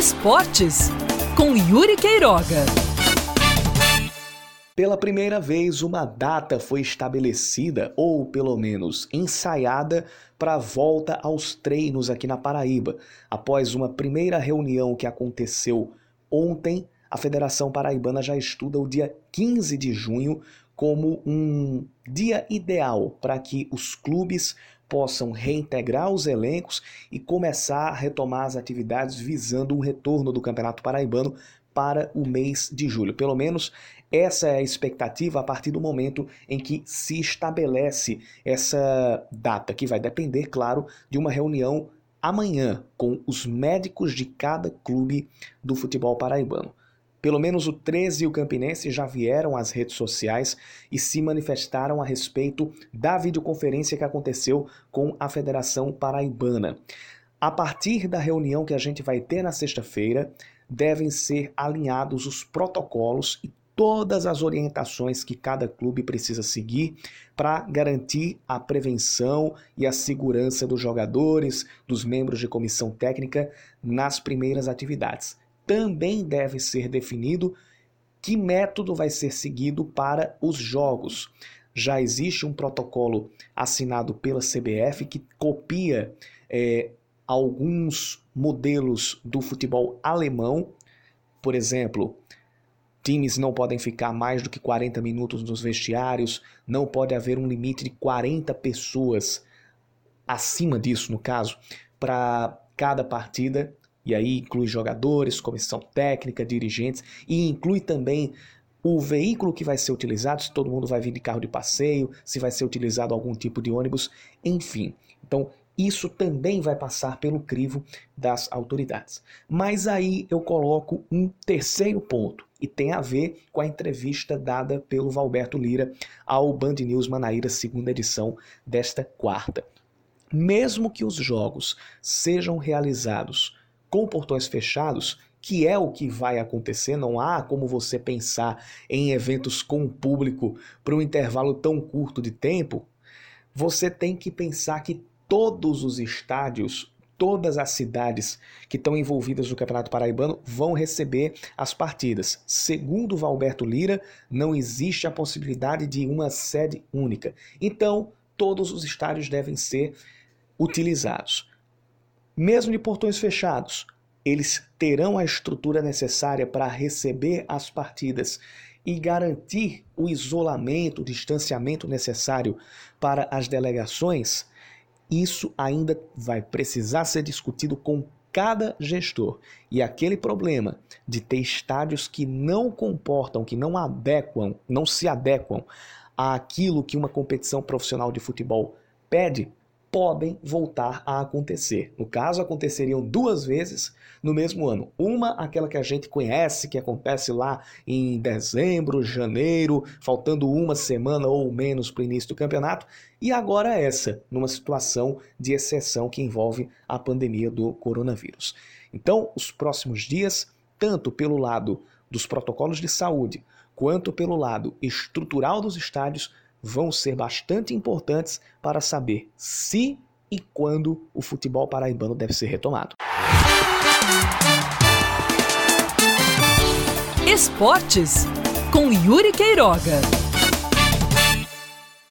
Esportes, com Yuri Queiroga. Pela primeira vez, uma data foi estabelecida, ou pelo menos ensaiada, para a volta aos treinos aqui na Paraíba. Após uma primeira reunião que aconteceu ontem, a Federação Paraibana já estuda o dia 15 de junho como um dia ideal para que os clubes possam reintegrar os elencos e começar a retomar as atividades visando um retorno do Campeonato Paraibano para o mês de julho. Pelo menos essa é a expectativa a partir do momento em que se estabelece essa data, que vai depender, claro, de uma reunião amanhã com os médicos de cada clube do futebol paraibano. Pelo menos o 13 e o Campinense já vieram às redes sociais e se manifestaram a respeito da videoconferência que aconteceu com a Federação Paraibana. A partir da reunião que a gente vai ter na sexta-feira, devem ser alinhados os protocolos e todas as orientações que cada clube precisa seguir para garantir a prevenção e a segurança dos jogadores, dos membros de comissão técnica nas primeiras atividades também deve ser definido que método vai ser seguido para os jogos. Já existe um protocolo assinado pela CBF que copia é, alguns modelos do futebol alemão. Por exemplo, times não podem ficar mais do que 40 minutos nos vestiários, não pode haver um limite de 40 pessoas acima disso, no caso, para cada partida e aí inclui jogadores, comissão técnica, dirigentes e inclui também o veículo que vai ser utilizado, se todo mundo vai vir de carro de passeio, se vai ser utilizado algum tipo de ônibus, enfim. Então, isso também vai passar pelo crivo das autoridades. Mas aí eu coloco um terceiro ponto, e tem a ver com a entrevista dada pelo Valberto Lira ao Band News Manaíra, segunda edição desta quarta. Mesmo que os jogos sejam realizados com portões fechados, que é o que vai acontecer, não há como você pensar em eventos com público para um intervalo tão curto de tempo. Você tem que pensar que todos os estádios, todas as cidades que estão envolvidas no Campeonato Paraibano vão receber as partidas. Segundo Valberto Lira, não existe a possibilidade de uma sede única. Então, todos os estádios devem ser utilizados. Mesmo de portões fechados, eles terão a estrutura necessária para receber as partidas e garantir o isolamento, o distanciamento necessário para as delegações, isso ainda vai precisar ser discutido com cada gestor. E aquele problema de ter estádios que não comportam, que não adequam, não se adequam àquilo que uma competição profissional de futebol pede, podem voltar a acontecer. No caso, aconteceriam duas vezes no mesmo ano. Uma, aquela que a gente conhece, que acontece lá em dezembro, janeiro, faltando uma semana ou menos para o início do campeonato, e agora essa, numa situação de exceção que envolve a pandemia do coronavírus. Então, os próximos dias, tanto pelo lado dos protocolos de saúde, quanto pelo lado estrutural dos estádios, vão ser bastante importantes para saber se e quando o futebol paraibano deve ser retomado. Esportes com Yuri Queiroga.